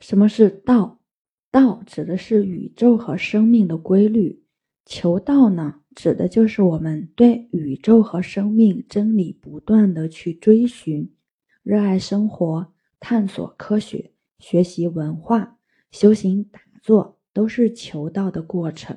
什么是道？道指的是宇宙和生命的规律。求道呢，指的就是我们对宇宙和生命真理不断的去追寻，热爱生活，探索科学，学习文化，修行打坐，都是求道的过程。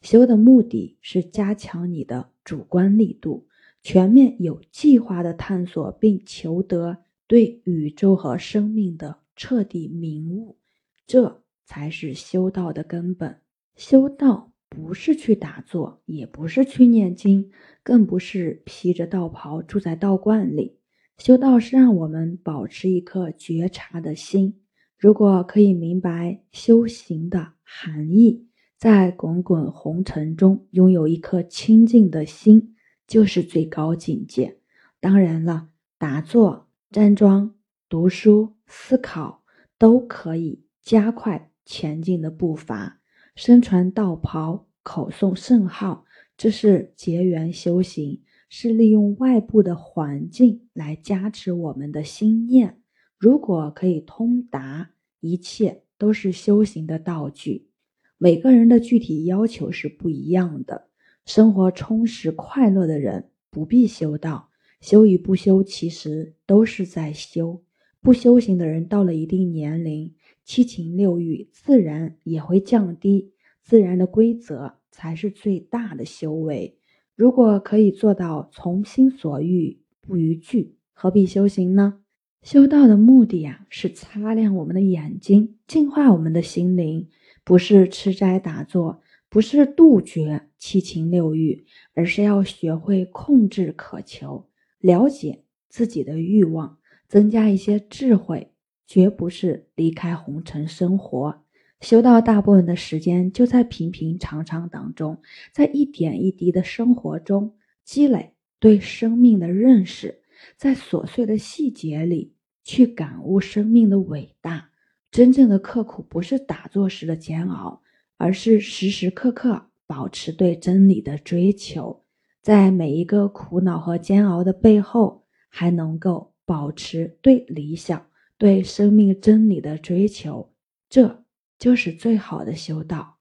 修的目的是加强你的主观力度，全面有计划的探索，并求得对宇宙和生命的。彻底明悟，这才是修道的根本。修道不是去打坐，也不是去念经，更不是披着道袍住在道观里。修道是让我们保持一颗觉察的心。如果可以明白修行的含义，在滚滚红尘中拥有一颗清净的心，就是最高境界。当然了，打坐、站桩。读书、思考都可以加快前进的步伐。身穿道袍，口诵圣号，这是结缘修行，是利用外部的环境来加持我们的心念。如果可以通达，一切都是修行的道具。每个人的具体要求是不一样的。生活充实快乐的人不必修道，修与不修，其实都是在修。不修行的人到了一定年龄，七情六欲自然也会降低，自然的规则才是最大的修为。如果可以做到从心所欲不逾矩，何必修行呢？修道的目的呀，是擦亮我们的眼睛，净化我们的心灵，不是吃斋打坐，不是杜绝七情六欲，而是要学会控制渴求，了解自己的欲望。增加一些智慧，绝不是离开红尘生活。修道大部分的时间就在平平常常当中，在一点一滴的生活中积累对生命的认识，在琐碎的细节里去感悟生命的伟大。真正的刻苦不是打坐时的煎熬，而是时时刻刻保持对真理的追求，在每一个苦恼和煎熬的背后，还能够。保持对理想、对生命真理的追求，这就是最好的修道。